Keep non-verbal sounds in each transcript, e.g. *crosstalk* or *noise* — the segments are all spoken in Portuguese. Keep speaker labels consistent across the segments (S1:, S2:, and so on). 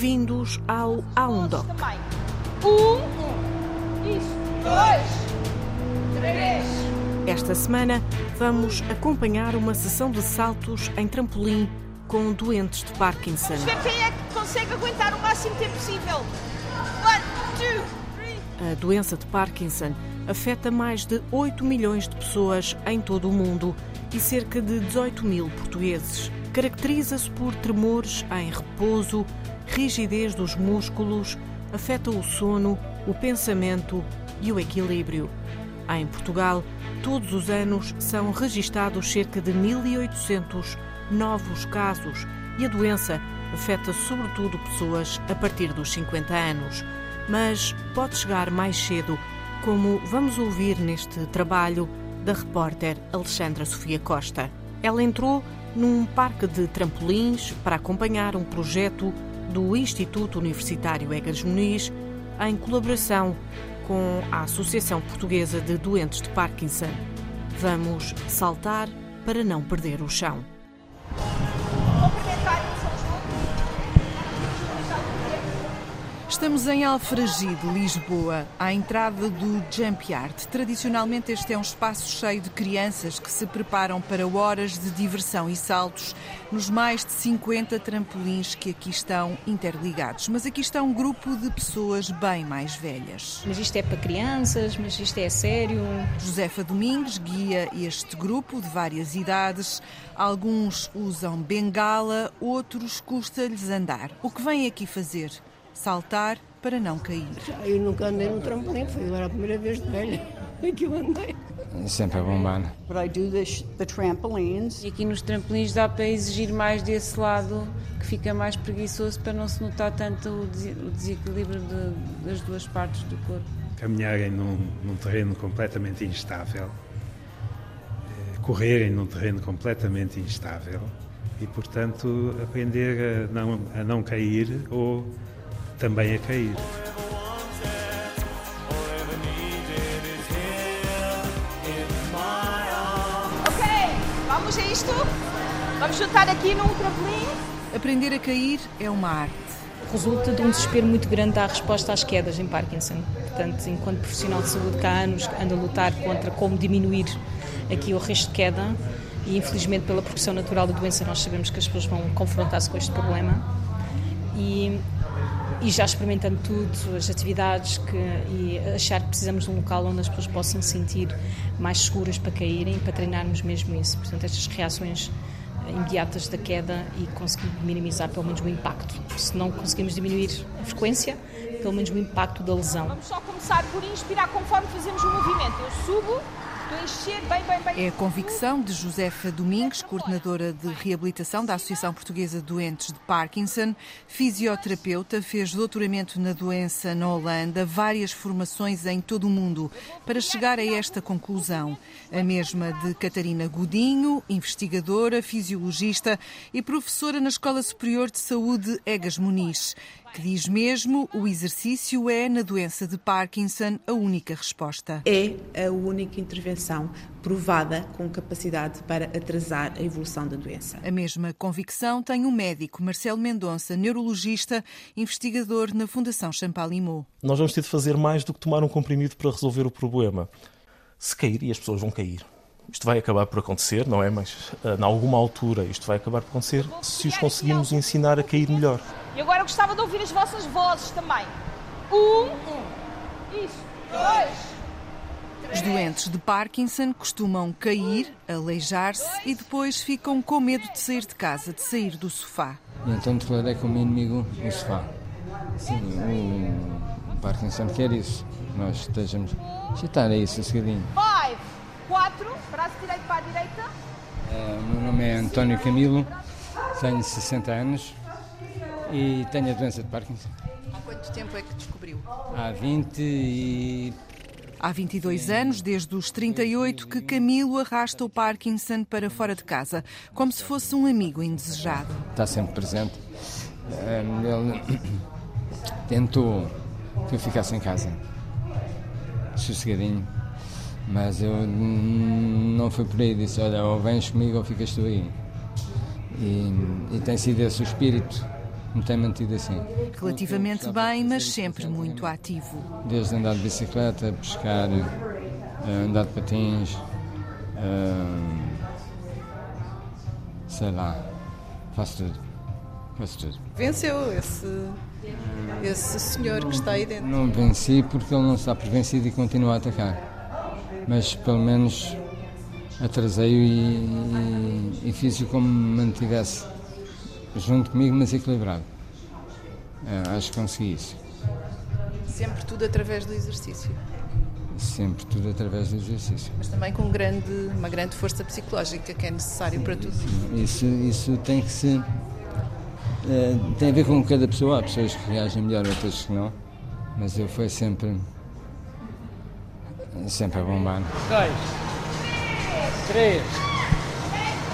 S1: Bem-vindos ao Aundoc.
S2: Um, isso, dois, três.
S1: Esta semana vamos acompanhar uma sessão de saltos em trampolim com doentes de Parkinson.
S2: Ver quem é que consegue aguentar o máximo tempo possível. One, two, three.
S1: A doença de Parkinson afeta mais de 8 milhões de pessoas em todo o mundo e cerca de 18 mil portugueses. Caracteriza-se por tremores em repouso, rigidez dos músculos, afeta o sono, o pensamento e o equilíbrio. Em Portugal, todos os anos são registados cerca de 1.800 novos casos e a doença afeta sobretudo pessoas a partir dos 50 anos. Mas pode chegar mais cedo, como vamos ouvir neste trabalho da repórter Alexandra Sofia Costa. Ela entrou num parque de trampolins para acompanhar um projeto do Instituto Universitário Egas Muniz em colaboração com a Associação Portuguesa de Doentes de Parkinson. Vamos saltar para não perder o chão.
S3: Estamos em Alfragide, Lisboa, à entrada do Jump Yard. Tradicionalmente, este é um espaço cheio de crianças que se preparam para horas de diversão e saltos nos mais de 50 trampolins que aqui estão interligados. Mas aqui está um grupo de pessoas bem mais velhas.
S4: Mas isto é para crianças, mas isto é sério.
S3: Josefa Domingues guia este grupo de várias idades. Alguns usam bengala, outros custa-lhes andar. O que vêm aqui fazer? Saltar para não cair.
S5: Eu nunca andei num trampolim, foi agora a primeira vez de velha *laughs* que eu andei.
S6: Sempre a bombar.
S7: But I do the, trampolines.
S8: E aqui nos trampolins dá para exigir mais desse lado, que fica mais preguiçoso para não se notar tanto o o desequilíbrio de- das duas partes do corpo.
S9: caminharem num, num terreno completamente instável, eh, correrem num terreno completamente instável e, portanto, aprender a não, a não cair ou também a cair.
S2: Ok, vamos a isto. Vamos juntar aqui num trampolim.
S3: Aprender a cair é uma arte.
S4: Resulta de um desespero muito grande da resposta às quedas em Parkinson. Portanto, enquanto profissional de saúde que há anos ando a lutar contra como diminuir aqui o risco de queda e infelizmente pela progressão natural da doença nós sabemos que as pessoas vão confrontar-se com este problema e, e já experimentando tudo, as atividades que, e achar que precisamos de um local onde as pessoas possam se sentir mais seguras para caírem, para treinarmos mesmo isso. Portanto, estas reações imediatas da queda e conseguir minimizar pelo menos o impacto. Se não conseguimos diminuir a frequência, pelo menos o impacto da lesão.
S2: Vamos só começar por inspirar conforme fazemos o movimento. Eu subo,
S3: É a convicção de Josefa Domingues, coordenadora de reabilitação da Associação Portuguesa de Doentes de Parkinson, fisioterapeuta, fez doutoramento na doença na Holanda, várias formações em todo o mundo para chegar a esta conclusão. A mesma de Catarina Godinho, investigadora, fisiologista e professora na Escola Superior de Saúde Egas Muniz, que diz mesmo o exercício é, na doença de Parkinson, a única resposta.
S10: é a única intervenção provada com capacidade para atrasar a evolução da doença.
S3: A mesma convicção tem o médico Marcelo Mendonça, neurologista, investigador na Fundação Champalimau.
S11: Nós vamos ter de fazer mais do que tomar um comprimido para resolver o problema. Se cair, e as pessoas vão cair. Isto vai acabar por acontecer, não é? Mas, ah, em alguma altura, isto vai acabar por acontecer se os conseguimos ensinar a cair melhor.
S2: E agora eu gostava de ouvir as vossas vozes também. Um, isso, dois.
S3: Os doentes de Parkinson costumam cair, aleijar-se e depois ficam com medo de sair de casa, de sair do sofá.
S6: E então declarei como inimigo o sofá. Sim, o Parkinson quer isso. Nós estejamos. Chitar aí, sossegadinho.
S2: Five, quatro, braço direito para a direita.
S6: O meu nome é António Camilo, tenho 60 anos e tenho a doença de Parkinson.
S3: Há quanto tempo é que descobriu?
S6: Há 20 e.
S3: Há 22 anos, desde os 38, que Camilo arrasta o Parkinson para fora de casa, como se fosse um amigo indesejado.
S6: está sempre presente. Ele *coughs* tentou que eu ficasse em casa, sossegadinho, mas eu não fui por aí. Disse: Olha, ou vens comigo ou ficas tu aí. E, e tem sido esse o espírito me tem mantido assim.
S3: Relativamente bem, mas sempre muito ativo.
S6: Desde andar de bicicleta, pescar, eh, andar de patins, uh, sei lá, faço tudo. Faço tudo.
S3: Venceu esse, esse senhor que está aí dentro?
S6: Não venci porque ele não está por vencido e continua a atacar. Mas pelo menos atrasei-o e, e, e fiz-o como me mantivesse junto comigo, mas equilibrado. É, acho que consegui isso.
S3: Sempre tudo através do exercício?
S6: Sempre tudo através do exercício.
S3: Mas também com grande, uma grande força psicológica que é necessário para tudo.
S6: Isso, isso tem que se. É, tem a ver com cada pessoa. Há pessoas que reagem melhor, outras que não. Mas eu fui sempre. sempre a bombar.
S12: Dois, três.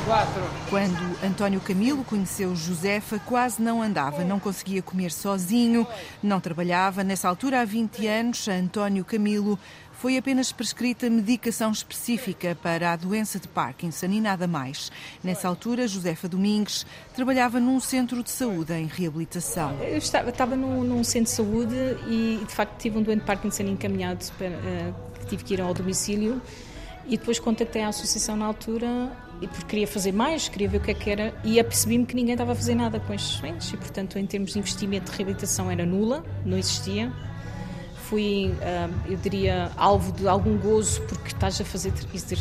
S12: Quatro.
S3: Quando António Camilo conheceu Josefa, quase não andava, não conseguia comer sozinho, não trabalhava. Nessa altura, há 20 anos, António Camilo foi apenas prescrita medicação específica para a doença de Parkinson e nada mais. Nessa altura, Josefa Domingues trabalhava num centro de saúde em reabilitação.
S4: Eu estava, estava num, num centro de saúde e, de facto, tive um doente de Parkinson encaminhado para, uh, que tive que ir ao domicílio e depois contactei a associação na altura e porque queria fazer mais, queria ver o que é que era e apercebi-me que ninguém estava a fazer nada com estes doentes e, portanto, em termos de investimento de reabilitação era nula, não existia. Fui, ah, eu diria, alvo de algum gozo porque estás a fazer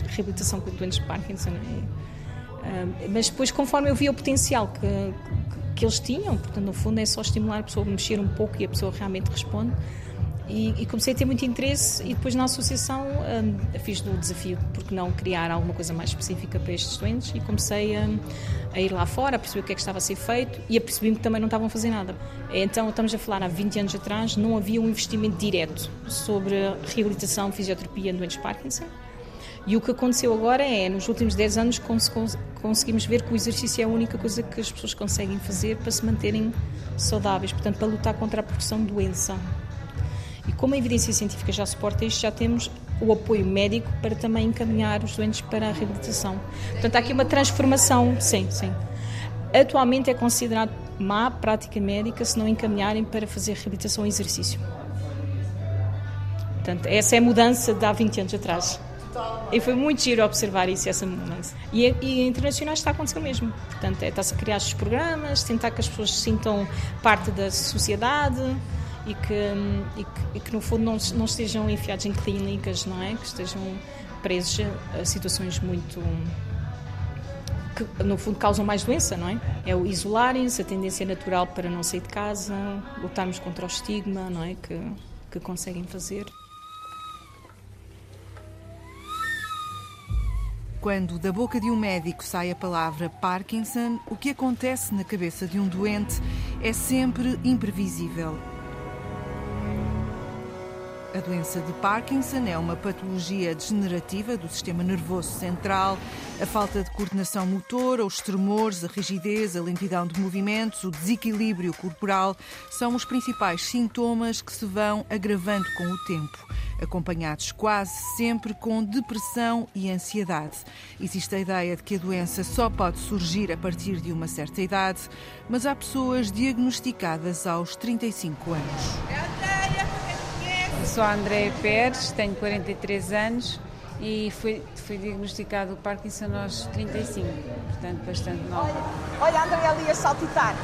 S4: reabilitação com doentes de Parkinson. Ah, mas depois, conforme eu via o potencial que, que eles tinham, portanto, no fundo é só estimular a pessoa a mexer um pouco e a pessoa realmente responde, e, e, comecei a ter muito interesse e depois na associação um, fiz o desafio porque não criar alguma coisa mais específica para estes doentes e comecei a, a ir lá fora, a perceber o que é que estava a ser feito e a perceber que também não estavam a fazer nada. Então estamos a falar há 20 anos atrás, não havia um investimento direto sobre reabilitação, fisioterapia em doentes Parkinson. E o que aconteceu agora é, nos últimos 10 anos, conseguimos ver que o exercício é a única coisa que as pessoas conseguem fazer para se manterem saudáveis, portanto, para lutar contra a progressão de doença. E como a evidência científica já suporta isto, já temos o apoio médico para também encaminhar os doentes para a reabilitação. Portanto, há aqui uma transformação, sim, sim. Atualmente é considerado má prática médica se não encaminharem para fazer reabilitação e exercício. Portanto, essa é a mudança de há 20 anos atrás. E foi muito giro observar isso, essa mudança. E, e internacionais está a acontecer o mesmo. Portanto, é, está-se a criar estes programas, tentar que as pessoas se sintam parte da sociedade, e que, e que, e que no fundo não, não estejam enfiados em clínicas, não é? Que estejam presos a situações muito que no fundo causam mais doença, não é? É o isolarem-se, a tendência natural para não sair de casa, lutarmos contra o estigma, não é? Que, que conseguem fazer.
S3: Quando da boca de um médico sai a palavra Parkinson, o que acontece na cabeça de um doente é sempre imprevisível. A doença de Parkinson é uma patologia degenerativa do sistema nervoso central. A falta de coordenação motora, os tremores, a rigidez, a lentidão de movimentos, o desequilíbrio corporal são os principais sintomas que se vão agravando com o tempo, acompanhados quase sempre com depressão e ansiedade. Existe a ideia de que a doença só pode surgir a partir de uma certa idade, mas há pessoas diagnosticadas aos 35 anos.
S8: Sou a Andréia Pérez, tenho 43 anos e fui, fui diagnosticado o Parkinson aos 35, portanto bastante nova.
S2: Olha a Andréia ali a saltitar,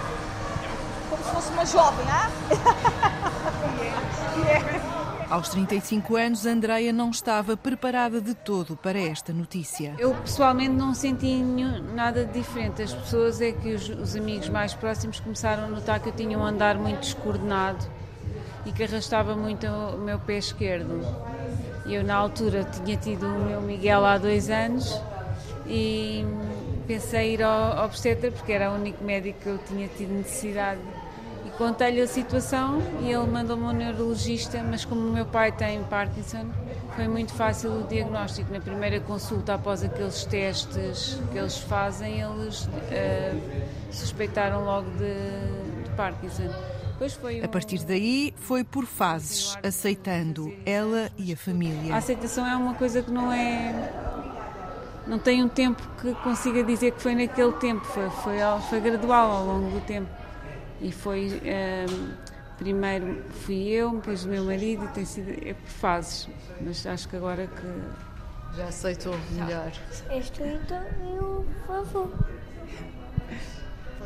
S2: como se fosse uma jovem, ah? *laughs*
S3: Aos 35 anos, Andreia não estava preparada de todo para esta notícia.
S8: Eu pessoalmente não senti nada de diferente. As pessoas é que os, os amigos mais próximos começaram a notar que eu tinha um andar muito descoordenado e que arrastava muito o meu pé esquerdo. Eu, na altura, tinha tido o meu Miguel há dois anos e pensei ir ao obstetra porque era o único médico que eu tinha tido necessidade. E contei-lhe a situação e ele mandou-me um neurologista, mas como o meu pai tem Parkinson, foi muito fácil o diagnóstico. Na primeira consulta, após aqueles testes que eles fazem, eles uh, suspeitaram logo de, de Parkinson.
S3: A partir daí, foi por fases, aceitando ela e a família.
S8: A aceitação é uma coisa que não é. Não tem um tempo que consiga dizer que foi naquele tempo, foi, foi, foi gradual ao longo do tempo. E foi. Um, primeiro fui eu, depois o meu marido, e tem sido é por fases. Mas acho que agora que.
S3: Já aceitou melhor.
S13: Este então e o.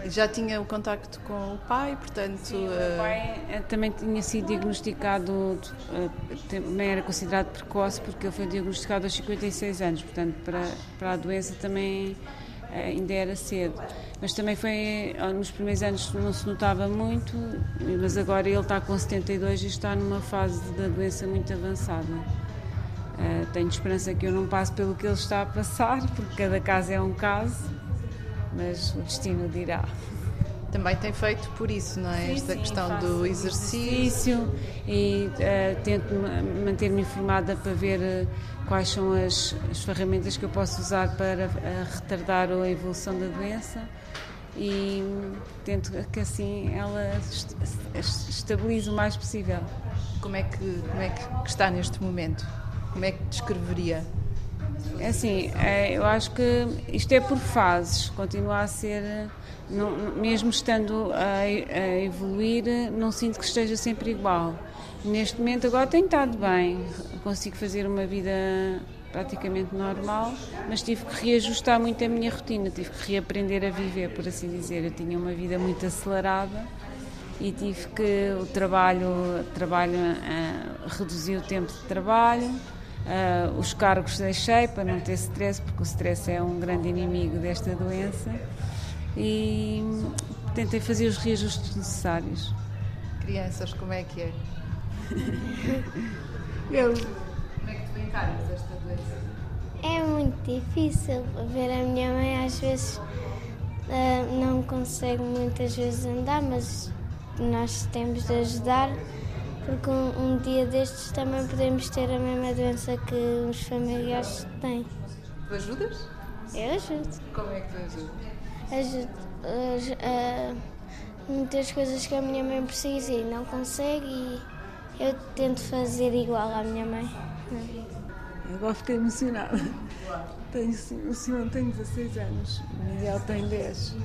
S3: Já tinha o contacto com o pai, portanto.
S8: Sim, o meu pai uh... também tinha sido diagnosticado, uh, também era considerado precoce, porque ele foi diagnosticado aos 56 anos, portanto, para, para a doença também ainda era cedo. Mas também foi, nos primeiros anos não se notava muito, mas agora ele está com 72 e está numa fase da doença muito avançada. Uh, tenho esperança que eu não passe pelo que ele está a passar, porque cada caso é um caso, mas o destino dirá.
S3: Também tem feito por isso, não é?
S8: Sim,
S3: Esta
S8: sim,
S3: questão do exercício.
S8: exercício e uh, tento manter-me informada para ver uh, quais são as, as, ferramentas que eu posso usar para uh, retardar a evolução da doença e tento que assim ela estabilize o mais possível.
S3: Como é que, como é que está neste momento? Como é que descreveria?
S8: É assim, é, eu acho que isto é por fases, continua a ser não, mesmo estando a, a, evoluir, não sinto que esteja sempre igual. Neste momento, agora tenho estado bem, consigo fazer uma vida praticamente normal, mas tive que reajustar muito a minha rotina, tive que reaprender a viver, por assim dizer. Eu tinha uma vida muito acelerada e tive que o trabalho, trabalho uh, reduzir o tempo de trabalho, uh, os cargos deixei para não ter stress, porque o stress é um grande inimigo desta doença e tentei fazer os reajustes necessários.
S3: Crianças, como é que é? *laughs*
S13: Eu.
S3: Como é que tu encaras esta doença?
S13: É muito difícil ver a minha mãe às vezes uh, não consegue muitas vezes andar, mas nós temos de ajudar porque um, um, dia destes também podemos ter a mesma doença que os familiares têm.
S3: Tu ajudas?
S13: Eu ajudo.
S3: Como é que tu ajudas?
S13: ajuda a muitas coisas que a minha mãe precisa e não consegue e eu tento fazer igual à minha mãe.
S8: Agora fiquei emocionada. Tenho, o senhor tem 16 anos, o Miguel tem 10.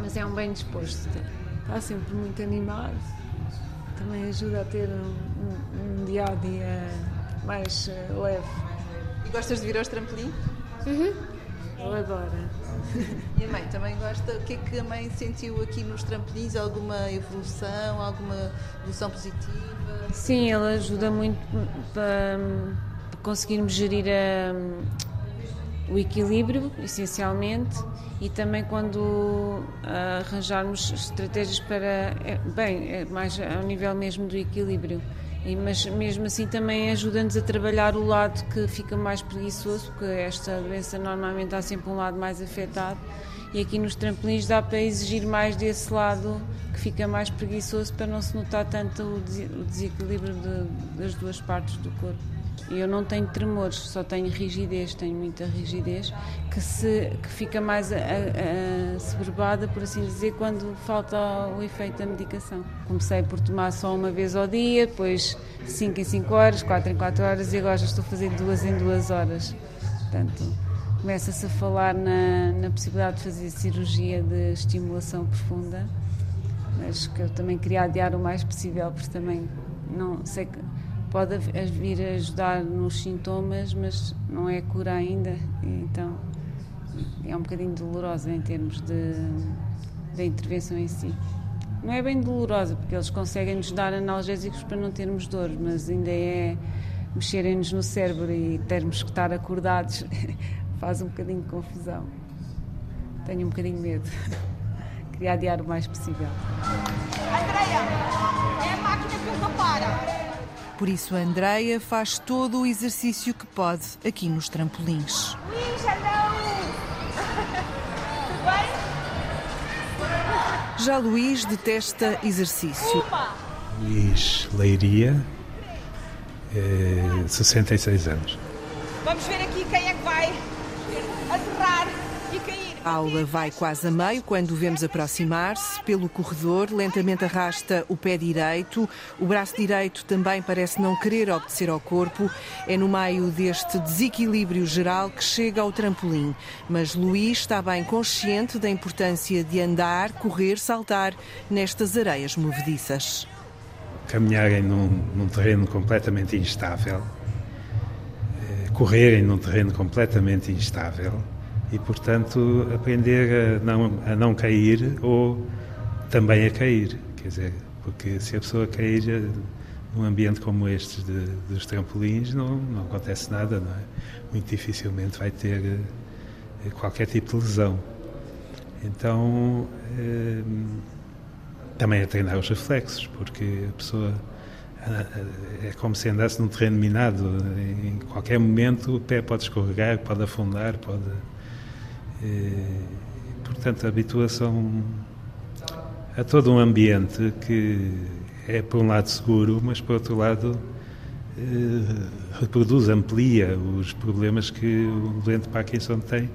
S8: Mas é um bem disposto. Está sempre muito animado. Também ajuda a ter um, um, um dia a dia mais uh, leve.
S3: E gostas de vir aos trampolim?
S13: Uhum.
S8: Ele adora.
S3: E a mãe também gosta? O que é que a mãe sentiu aqui nos trampolins? Alguma evolução, alguma evolução positiva?
S8: Sim, ela ajuda muito para, para conseguirmos gerir a, o equilíbrio, essencialmente, e também quando arranjarmos estratégias para, é, bem, é mais ao nível mesmo do equilíbrio. E, mas mesmo assim também ajuda-nos a trabalhar o lado que fica mais preguiçoso, porque esta doença normalmente há sempre um lado mais afetado e aqui nos trampolins dá para exigir mais desse lado que fica mais preguiçoso para não se notar tanto o desequilíbrio de, das duas partes do corpo. Eu não tenho tremores, só tenho rigidez, tenho muita rigidez, que, se, que fica mais assoberbada, por assim dizer, quando falta o efeito da medicação. Comecei por tomar só uma vez ao dia, depois 5 em 5 horas, 4 em 4 horas e agora já estou a fazer duas em duas horas. Portanto, começa-se a falar na, na possibilidade de fazer cirurgia de estimulação profunda, mas que eu também queria adiar o mais possível, porque também não sei que pode vir a ajudar nos sintomas, mas não é cura ainda, então é um bocadinho dolorosa em termos de, de intervenção em si. Não é bem dolorosa, porque eles conseguem nos dar analgésicos para não termos dor, mas ainda é mexerem-nos no cérebro e termos que estar acordados *laughs* faz um bocadinho de confusão. Tenho um bocadinho de medo. Queria adiar o mais possível.
S2: Andreia, é a máquina que eu para.
S3: Por isso, a Andreia faz todo o exercício que pode aqui nos trampolins.
S2: Luís, não! Tudo bem?
S3: Já Luís detesta exercício.
S9: Luís Leiria, é, 66 anos.
S2: Vamos ver aqui quem é que vai aterrar E cair.
S3: A aula vai quase a meio quando vemos aproximar-se. Pelo corredor, lentamente arrasta o pé direito. O braço direito também parece não querer obedecer ao corpo. É no meio deste desequilíbrio geral que chega ao trampolim. Mas Luís está bem consciente da importância de andar, correr, saltar nestas areias movediças.
S9: Caminharem num, num terreno completamente instável, eh, correrem num terreno completamente instável e, portanto, aprender a não, a não cair ou também a cair. Quer dizer, porque se a pessoa cair eh, num ambiente como este de, dos trampolins, não, não acontece nada, não é? Muito dificilmente vai ter eh, qualquer tipo de lesão. Então, eh, também a treinar os reflexos, porque a pessoa é como se andasse num terreno minado. Em qualquer momento o pé pode escorregar, pode afundar, pode e, portanto, a habituação a todo um ambiente que é, por um lado, seguro, mas, por outro lado, eh, reproduz, amplia os problemas que o doente Parkinson tem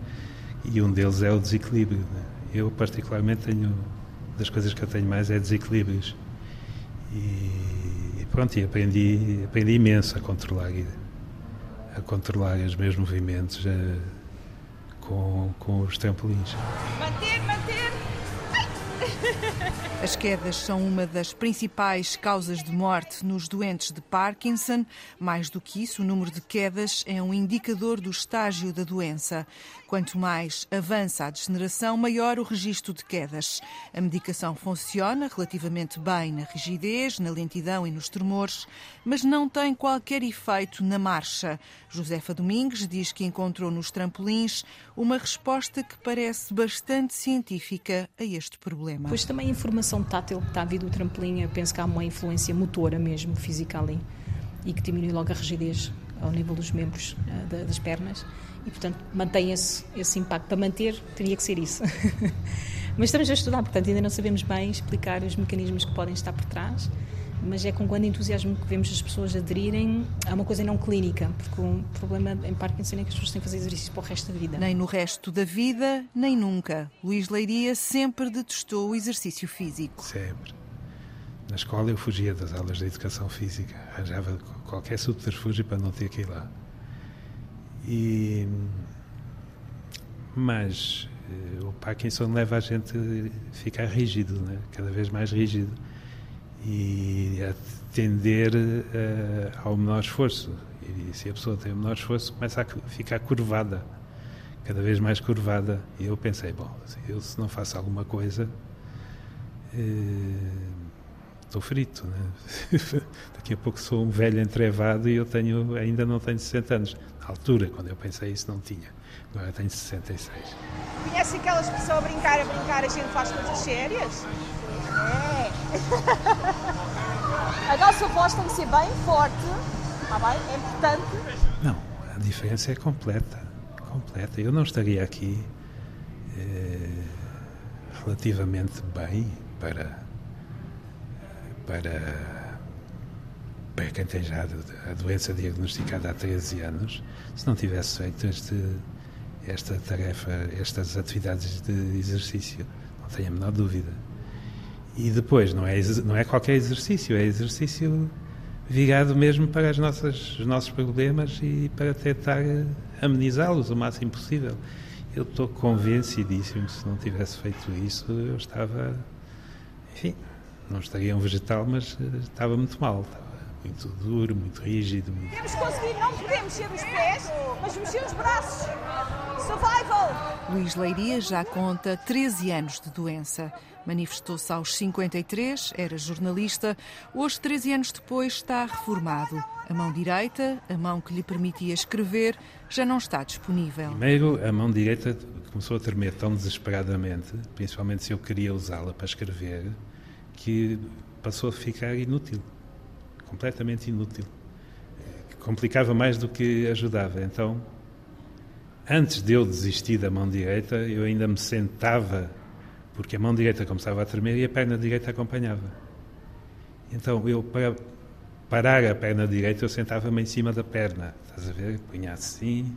S9: e um deles é o desequilíbrio. Né? Eu, particularmente, tenho, das coisas que eu tenho mais é desequilíbrios. E, pronto, e aprendi, aprendi imenso a controlar, a controlar os meus movimentos, a, com, com os trampolins.
S3: As quedas são uma das principais causas de morte nos doentes de Parkinson. Mais do que isso, o número de quedas é um indicador do estágio da doença. Quanto mais avança a degeneração, maior o registro de quedas. A medicação funciona relativamente bem na rigidez, na lentidão e nos tremores, mas não tem qualquer efeito na marcha. Josefa Domingues diz que encontrou nos trampolins uma resposta que parece bastante científica a este problema.
S4: Pois também informação tátil que está a vir do trampolim, penso que há uma influência motora mesmo, física ali, e que diminui logo a rigidez ao nível dos membros uh, das pernas e, portanto, mantém esse, esse impacto. Para manter, teria que ser isso. *laughs* mas estamos a estudar, portanto, ainda não sabemos bem explicar os mecanismos que podem estar por trás, mas é com grande entusiasmo que vemos as pessoas aderirem a uma coisa não clínica, porque o problema em Parkinson é que as pessoas têm que fazer exercícios para o resto da vida.
S3: Nem no resto da vida, nem nunca. Luís Leiria sempre detestou o exercício físico.
S9: Sempre. Na escola eu fugia das aulas de educação física, arranjava qualquer subterfúgio para não ter que ir lá. E, mas eh, o Parkinson leva a gente a ficar rígido, né? cada vez mais rígido, e a tender uh, ao menor esforço. E se a pessoa tem o menor esforço, começa a ficar curvada, cada vez mais curvada. E eu pensei, bom, eu se não faço alguma coisa. Uh, estou frito. Né? *laughs* Daqui a pouco sou um velho entrevado e eu tenho, ainda não tenho 60 anos. Na altura, quando eu pensei isso, não tinha. Agora tenho 66.
S2: Conhece aquela expressão a brincar, a brincar, a gente faz coisas sérias? É. *laughs* a nossa voz tem ser bem forte, está bem? É importante.
S9: Não, a diferença é completa. Completa. Eu não estaria aqui eh, relativamente bem para para, para quem tem já a doença diagnosticada há 13 anos, se não tivesse feito este, esta tarefa, estas atividades de exercício. Não tenho a menor dúvida. E depois, não é, não é qualquer exercício, é exercício virado mesmo para as nossas, os nossos problemas e para tentar amenizá-los o máximo possível. Eu estou convencidíssimo que se não tivesse feito isso, eu estava, enfim, não estaria um vegetal, mas eh, estava muito mal. Estava muito duro, muito rígido. Muito...
S2: Temos conseguido, não podemos mexer os pés, mas mexer os braços. Survival!
S3: Luís Leiria já conta 13 anos de doença. Manifestou-se aos 53, era jornalista. Hoje, 13 anos depois, está reformado. A mão direita, a mão que lhe permitia escrever, já não está disponível.
S9: Primeiro, a mão direita começou a tremer tão desesperadamente, principalmente se eu queria usá-la para escrever, que passou a ficar inútil, completamente inútil. Complicava mais do que ajudava. Então, antes de eu desistir da mão direita, eu ainda me sentava, porque a mão direita começava a tremer e a perna direita acompanhava. Então, eu, para parar a perna direita, eu sentava-me em cima da perna, estás a ver? Punha assim,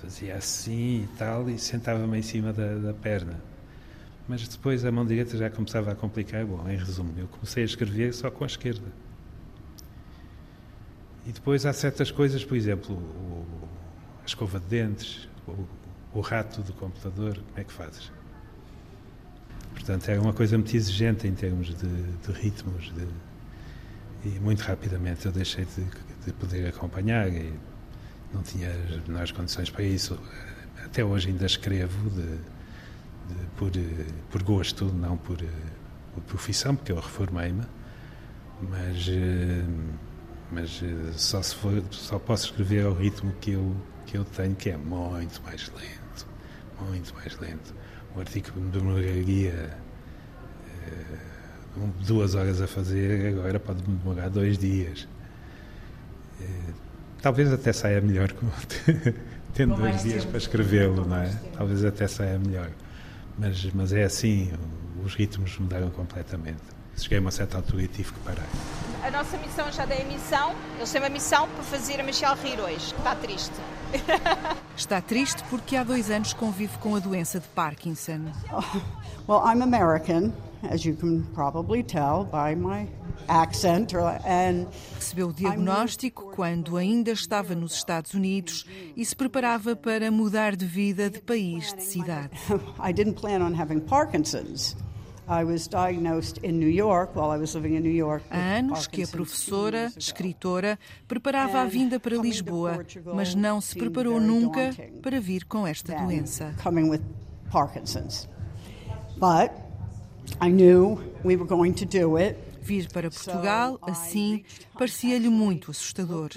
S9: fazia assim e tal e sentava-me em cima da, da, perna. Mas depois a mão direita já começava a complicar. Bom, em resumo, eu comecei a escrever só com a esquerda. E depois há certas coisas, por exemplo, o, a escova de dentes, o, o rato do computador, como é que fazes? Portanto, era uma coisa muito exigente em termos de, de ritmos, de, e muito rapidamente eu deixei de, de, poder acompanhar e não tinha as menores condições para isso. Até hoje ainda escrevo por, por gosto, não por, por profissão, porque eu reformei-me, mas, mas só, se for, só posso escrever ao ritmo que eu, que eu tenho, que é muito mais lento, muito mais lento. Um artigo me demoraria duas horas a fazer, agora pode demorar dois dias. Eh, talvez até saia melhor *laughs* tendo dois dias para escrevê-lo, não é? Talvez até saia melhor. Mas, mas é assim, os ritmos mudaram completamente. Cheguei a uma certa altura e tive que parar.
S2: A nossa missão já dei a missão, eles têm uma missão para fazer a Michelle rir hoje, que está triste.
S3: Está triste porque há dois anos convive com a doença de Parkinson.
S7: Oh, well, I'm American as you can probably tell by my accent. And
S3: Recebeu o diagnóstico quando ainda estava nos Estados Unidos e se preparava para mudar de vida de país, de cidade. *laughs*
S7: I didn't plan on having Parkinson's.
S3: Há anos que a professora, escritora, preparava a vinda para Lisboa, mas não se preparou nunca para vir com esta doença. Vir para Portugal, assim, parecia-lhe muito assustador.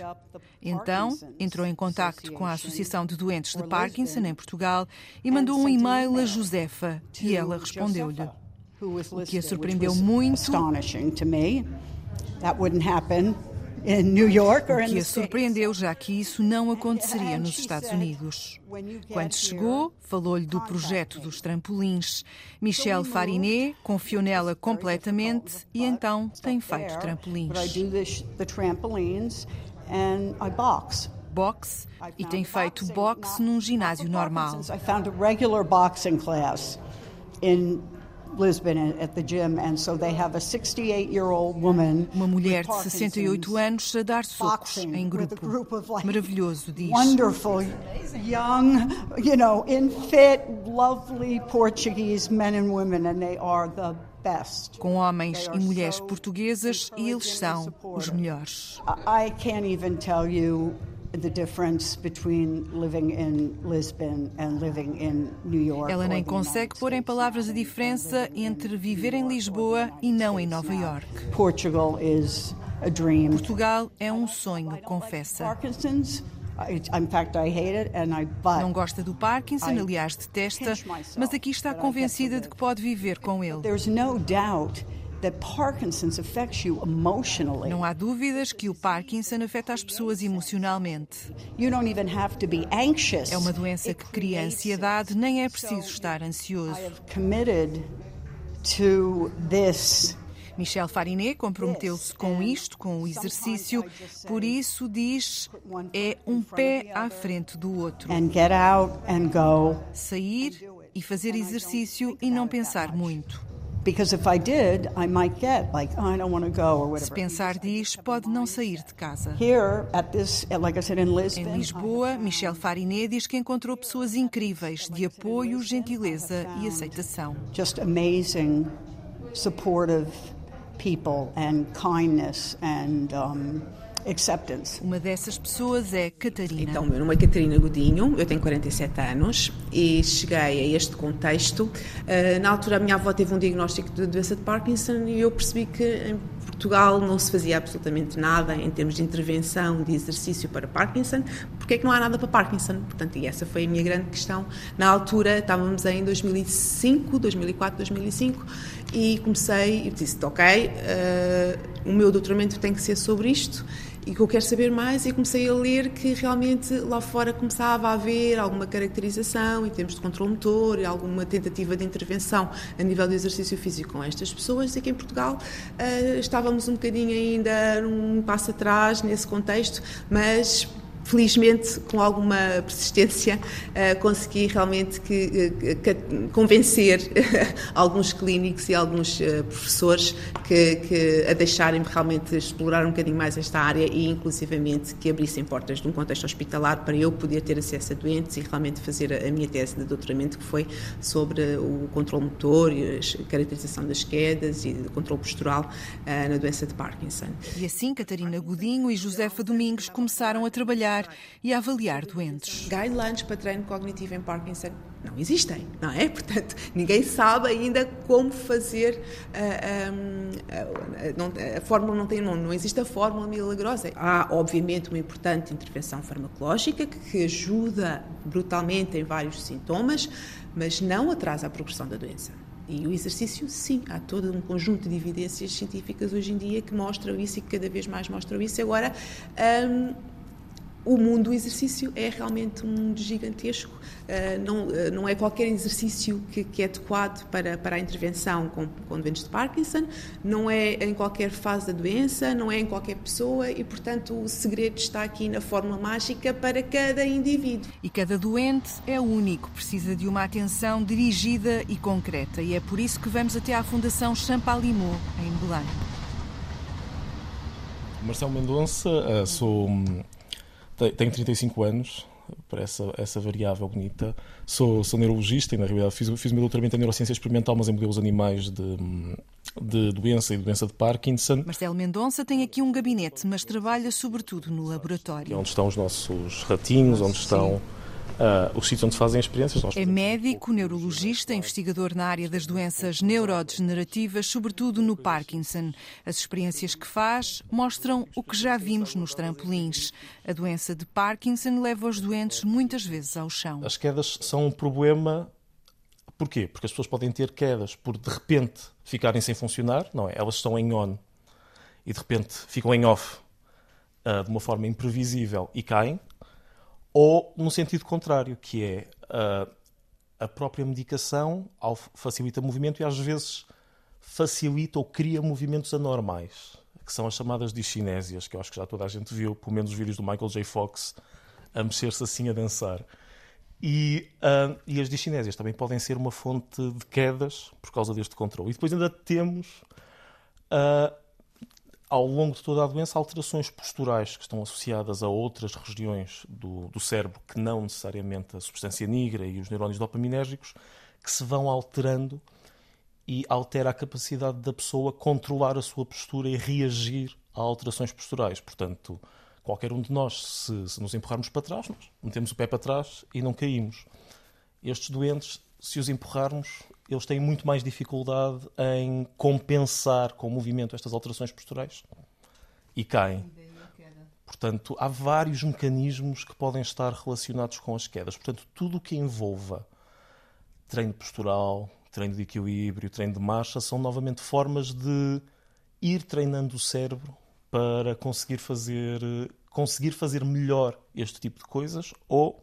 S3: Então, entrou em contato com a Associação de Doentes de Parkinson em Portugal e mandou um e-mail a Josefa e ela respondeu-lhe. O que a surpreendeu muito o que a surpreendeu, já que isso não aconteceria nos Estados Unidos. Quando chegou, falou-lhe do projeto dos trampolins. Michel Farinet confiou nela completamente e então tem feito trampolins. Boxe e tem feito boxe num ginásio normal.
S7: Have a 68-year-old woman.
S3: Uma mulher de 68 anos a dar socos em grupo. Maravilhoso, diz.
S7: Wonderful, young, you know, in fit, lovely Portuguese men and women, and they are the best.
S3: Com homens e mulheres portuguesas e eles são os melhores.
S7: I can't even tell you
S3: ela nem consegue pôr em palavras a diferença entre viver em Lisboa e não em Nova York.
S7: Portugal is a dream.
S3: Portugal é um sonho, confessa. Não gosta do Parkinson, aliás, detesta, mas aqui está convencida de que pode viver com ele. Não há dúvidas que o Parkinson afeta as pessoas emocionalmente. É uma doença que cria ansiedade, nem é preciso estar ansioso. Michel Farinet comprometeu-se com isto, com o exercício, por isso diz é um pé à frente do outro. Sair e fazer exercício e não pensar muito. Se pensar diz, pode não sair de casa. Em Lisboa, Michel Farinet diz que encontrou pessoas incríveis de apoio, gentileza e aceitação.
S7: Just amazing, supportive people and kindness and um.
S3: Uma dessas pessoas é Catarina.
S14: Então, meu nome é Catarina Godinho, eu tenho 47 anos e cheguei a este contexto. Uh, na altura, a minha avó teve um diagnóstico de doença de Parkinson e eu percebi que em Portugal não se fazia absolutamente nada em termos de intervenção, de exercício para Parkinson. Porque é que não há nada para Parkinson? Portanto, e essa foi a minha grande questão. Na altura, estávamos em 2005, 2004, 2005 e comecei e disse, ok, uh, o meu doutoramento tem que ser sobre isto e que eu quero saber mais e comecei a ler que realmente lá fora começava a haver alguma caracterização em termos de controle motor e alguma tentativa de intervenção a nível de exercício físico com estas pessoas. E que em Portugal uh, estávamos um bocadinho ainda um passo atrás nesse contexto, mas felizmente, com alguma persistência, uh, consegui realmente que, uh, que, convencer *laughs* alguns clínicos e alguns uh, professores que, que, a deixarem realmente explorar um bocadinho mais esta área e, inclusivamente, que abrissem portas de um contexto hospitalar para eu poder ter acesso a doentes e realmente fazer a minha tese de doutoramento, que foi sobre o controle motor e a caracterização das quedas e o controle postural na doença de Parkinson.
S3: E assim, Catarina Godinho e Josefa Domingos começaram a trabalhar e a avaliar doentes.
S14: Guidelines para treino cognitivo em Parkinson não existem, não é? *laughs* Portanto, ninguém sabe ainda como fazer. A, a, a, a fórmula não tem nome, não existe a fórmula milagrosa. Há, obviamente, uma importante intervenção farmacológica que ajuda brutalmente em vários sintomas, mas não atrasa a progressão da doença. E o exercício, sim, há todo um conjunto de evidências científicas hoje em dia que mostram isso e que cada vez mais mostram isso. Agora, o mundo do exercício é realmente um mundo gigantesco. Uh, não, uh, não é qualquer exercício que, que, é adequado para, para a intervenção com, com doentes de Parkinson, não é em qualquer fase da doença, não é em qualquer pessoa e, portanto, o segredo está aqui na fórmula mágica para cada indivíduo.
S3: E cada doente é único, precisa de uma atenção dirigida e concreta. E é por isso que vamos até à Fundação Champalimau, em Belém.
S11: Marcelo Mendonça, uh, sou tenho 35 anos, para essa, essa variável bonita. Sou, sou neurologista e, na realidade, fiz, fiz o meu doutoramento em neurociência experimental, mas em modelos animais de, de doença e doença de Parkinson.
S3: Marcelo Mendonça tem aqui um gabinete, mas trabalha sobretudo no laboratório.
S11: Onde estão os nossos ratinhos, onde estão. Sim uh, os sítios onde se fazem experiências.
S3: É médico, neurologista, investigador na área das doenças neurodegenerativas, sobretudo no Parkinson. As experiências que faz mostram o que já vimos nos trampolins. A doença de Parkinson leva os doentes muitas vezes ao chão.
S11: As quedas são um problema Porquê? Porque as pessoas podem ter quedas por de repente ficarem sem funcionar, não é? Elas estão em on e de repente ficam em off uh, de uma forma imprevisível e caem, ou no sentido contrário, que é a, a própria medicação facilita movimento e às vezes facilita ou cria movimentos anormais, que são as chamadas discinésias, que eu acho que já toda a gente viu, pelo menos os vídeos do Michael J. Fox, a mexer-se assim a dançar. E, uh, e as discinésias também podem ser uma fonte de quedas por causa deste controle. E depois ainda temos uh, ao longo de toda a doença, alterações posturais que estão associadas a outras regiões do, do cérebro que não necessariamente a substância negra e os neurónios dopaminérgicos, que se vão alterando e altera a capacidade da pessoa controlar a sua postura e reagir a alterações posturais. Portanto, qualquer um de nós, se, se nos empurrarmos para trás, metemos o pé para trás e não caímos. Estes doentes, se os empurrarmos, eles têm muito mais dificuldade em compensar com o movimento estas alterações posturais e caem. Portanto, há vários mecanismos que podem estar relacionados com as quedas. Portanto, tudo o que envolva treino postural, treino de equilíbrio, treino de marcha, são novamente formas de ir treinando o cérebro para conseguir fazer, conseguir fazer melhor este tipo de coisas ou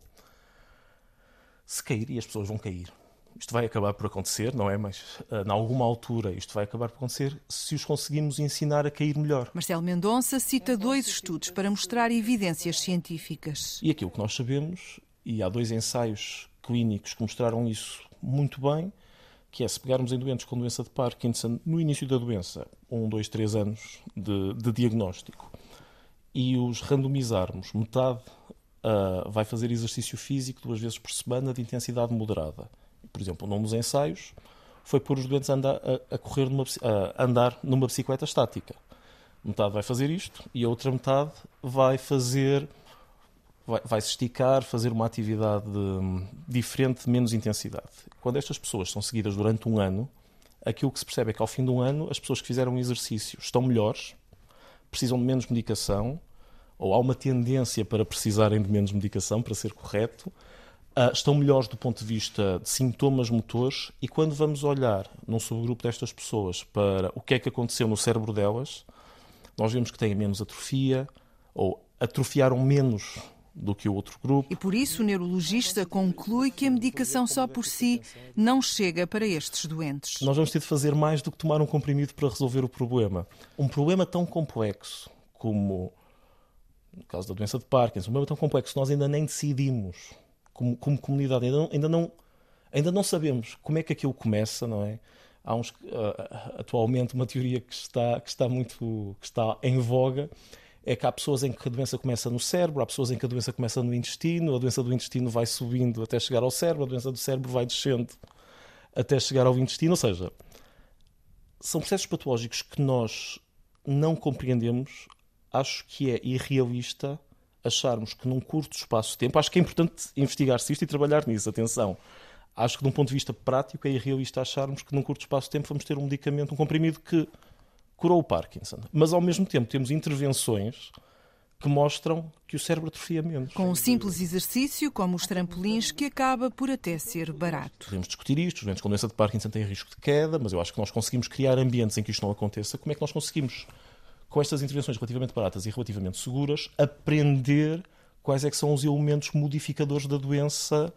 S11: se cair, e as pessoas vão cair isto vai acabar por acontecer, não é? Mas uh, em alguma altura isto vai acabar por acontecer se os conseguimos ensinar a cair melhor.
S3: Marcelo Mendonça cita dois estudos para mostrar evidências científicas.
S11: E aquilo que nós sabemos, e há dois ensaios clínicos que mostraram isso muito bem, que é se pegarmos em doentes com doença de Parkinson no início da doença, um, dois, três anos de, de diagnóstico, e os randomizarmos, metade uh, vai fazer exercício físico duas vezes por semana de intensidade moderada por exemplo, num dos ensaios, foi pôr os doentes a andar, a, a correr numa, a andar numa bicicleta estática. Metade vai fazer isto e a outra metade vai fazer vai, vai se esticar, fazer uma atividade diferente, de menos intensidade. Quando estas pessoas são seguidas durante um ano, aquilo que se percebe é que ao fim de um ano as pessoas que fizeram exercício estão melhores, precisam de menos medicação, ou há uma tendência para precisarem de menos medicação, para ser correto, Uh, estão melhores do ponto de vista de sintomas motores e quando vamos olhar num subgrupo destas pessoas para o que é que aconteceu no cérebro delas, nós vemos que têm menos atrofia ou atrofiaram menos do que o outro grupo.
S3: E por isso o neurologista conclui que a medicação só por si não chega para estes doentes.
S11: Nós vamos ter de fazer mais do que tomar um comprimido para resolver o problema. Um problema tão complexo como no caso da doença de Parkinson, um problema tão complexo que nós ainda nem decidimos, como, como comunidade, ainda não, ainda, não, ainda não sabemos como é que aquilo começa, não é? Há uns, uh, atualmente uma teoria que está, que está muito que está em voga é que há pessoas em que a doença começa no cérebro, há pessoas em que a doença começa no intestino, a doença do intestino vai subindo até chegar ao cérebro, a doença do cérebro vai descendo até chegar ao intestino, ou seja, são processos patológicos que nós não compreendemos. Acho que é irrealista acharmos que num curto espaço de tempo, acho que é importante investigar-se isto e trabalhar nisso, atenção. Acho que de um ponto de vista prático é irrealista acharmos que num curto espaço de tempo vamos ter um medicamento, um comprimido que curou o Parkinson. Mas ao mesmo tempo temos intervenções que mostram que o cérebro atrofia menos.
S3: Com um simples exercício, como os trampolins, que acaba por até ser barato.
S11: Podemos discutir isto, os doentes com doença de Parkinson têm risco de queda, mas eu acho que nós conseguimos criar ambientes em que isto não aconteça. Como é que nós conseguimos, com estas intervenções relativamente baratas e relativamente seguras, aprender quais é que são os elementos modificadores da doença,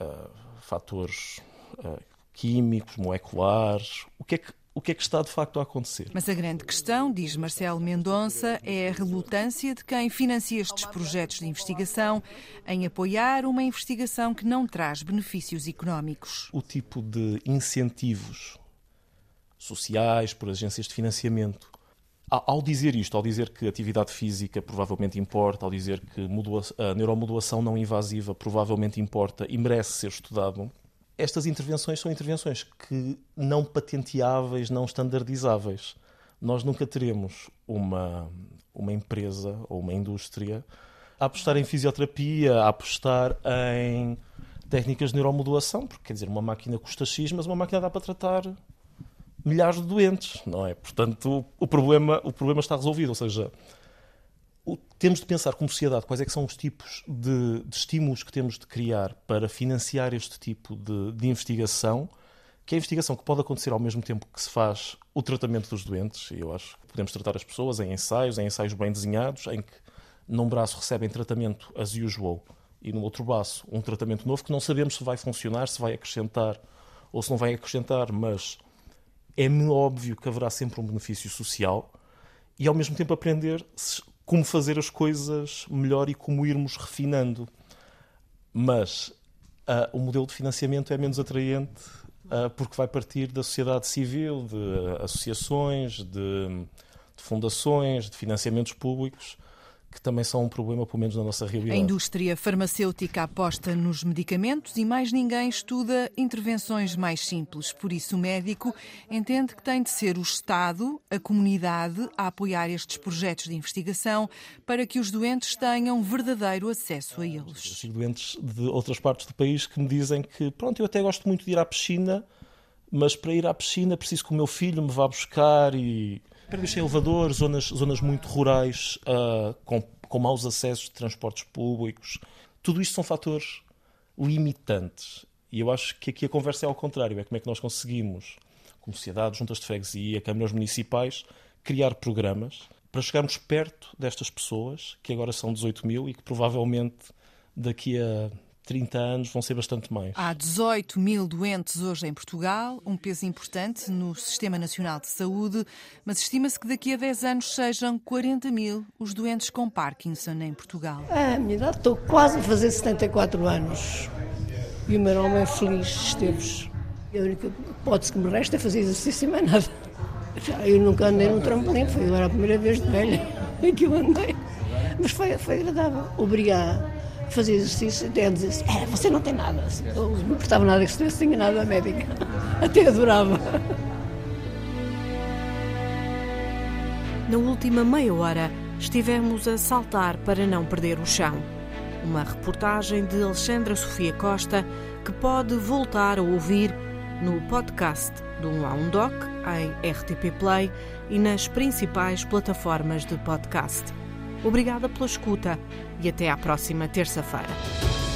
S11: uh, fatores uh, químicos, moleculares, o que é que o que é que está de facto a acontecer.
S3: Mas a grande questão, diz Marcelo Mendonça, é a relutância de quem financia estes projetos de investigação em apoiar uma investigação que não traz benefícios económicos.
S11: O tipo de incentivos sociais por agências de financiamento ao dizer isto, ao dizer que atividade física provavelmente importa, ao dizer que a neuromodulação não invasiva provavelmente importa e merece ser estudado, estas intervenções são intervenções que não patenteáveis, não standardizáveis. Nós nunca teremos uma, uma empresa ou uma indústria a apostar em fisioterapia, a apostar em técnicas de neuromodulação, porque quer dizer, uma máquina custa X, mas uma máquina dá para tratar milhares de doentes, não é? Portanto, o problema, o problema está resolvido, ou seja, temos de pensar como sociedade quais é que são os tipos de, de estímulos que temos de criar para financiar este tipo de, de, investigação, que é a investigação que pode acontecer ao mesmo tempo que se faz o tratamento dos doentes, e eu acho que podemos tratar as pessoas em ensaios, em ensaios bem desenhados, em que num braço recebem tratamento as usual e no outro braço um tratamento novo que não sabemos se vai funcionar, se vai acrescentar ou se não vai acrescentar, mas é-me óbvio que haverá sempre um benefício social e ao mesmo tempo aprender como fazer as coisas melhor e como irmos refinando. Mas uh, o modelo de financiamento é menos atraente uh, porque vai partir da sociedade civil, de associações, de, de fundações, de financiamentos públicos que também são um problema, pelo menos na nossa realidade.
S3: A indústria farmacêutica aposta nos medicamentos e mais ninguém estuda intervenções mais simples. Por isso, o médico entende que tem de ser o Estado, a comunidade, a apoiar estes projetos de investigação para que os doentes tenham verdadeiro acesso a eles.
S11: Os doentes de outras partes do país que me dizem que, pronto, eu até gosto muito de ir à piscina, mas para ir à piscina preciso que o meu filho me vá buscar e Prédios sem elevador, zonas, zonas muito rurais, uh, com, com maus acessos de transportes públicos. Tudo isto são fatores limitantes. E eu acho que aqui a conversa é ao contrário: é como é que nós conseguimos, como sociedade, juntas de freguesia, câmaras municipais, criar programas para chegarmos perto destas pessoas, que agora são 18 mil e que provavelmente daqui a 30 anos vão ser bastante mais.
S3: Há 18 mil doentes hoje em Portugal, um peso importante no Sistema Nacional de Saúde, mas estima-se que daqui a 10 anos sejam 40 mil os doentes com Parkinson em Portugal.
S5: Ah, a minha idade, estou quase a fazer 74 anos e o meu nome é Feliz Esteves. A única hipótese que me resta é fazer exercício e mais nada. Já eu nunca andei num trampolim, foi agora a primeira vez de velha *laughs* que eu andei. Mas foi, foi agradável. Obrigada fazia exercício, até dizer assim, é, você não tem nada. Eu não importava nada que se tinha nada médica. *laughs* Até adorava.
S1: Na última meia hora, estivemos a saltar para não perder o chão. Uma reportagem de Alexandra Sofia Costa que pode voltar a ouvir no podcast do 1 a 1 Doc, em RTP Play e nas principais plataformas de podcast. Obrigada pela escuta e até à próxima terça-feira.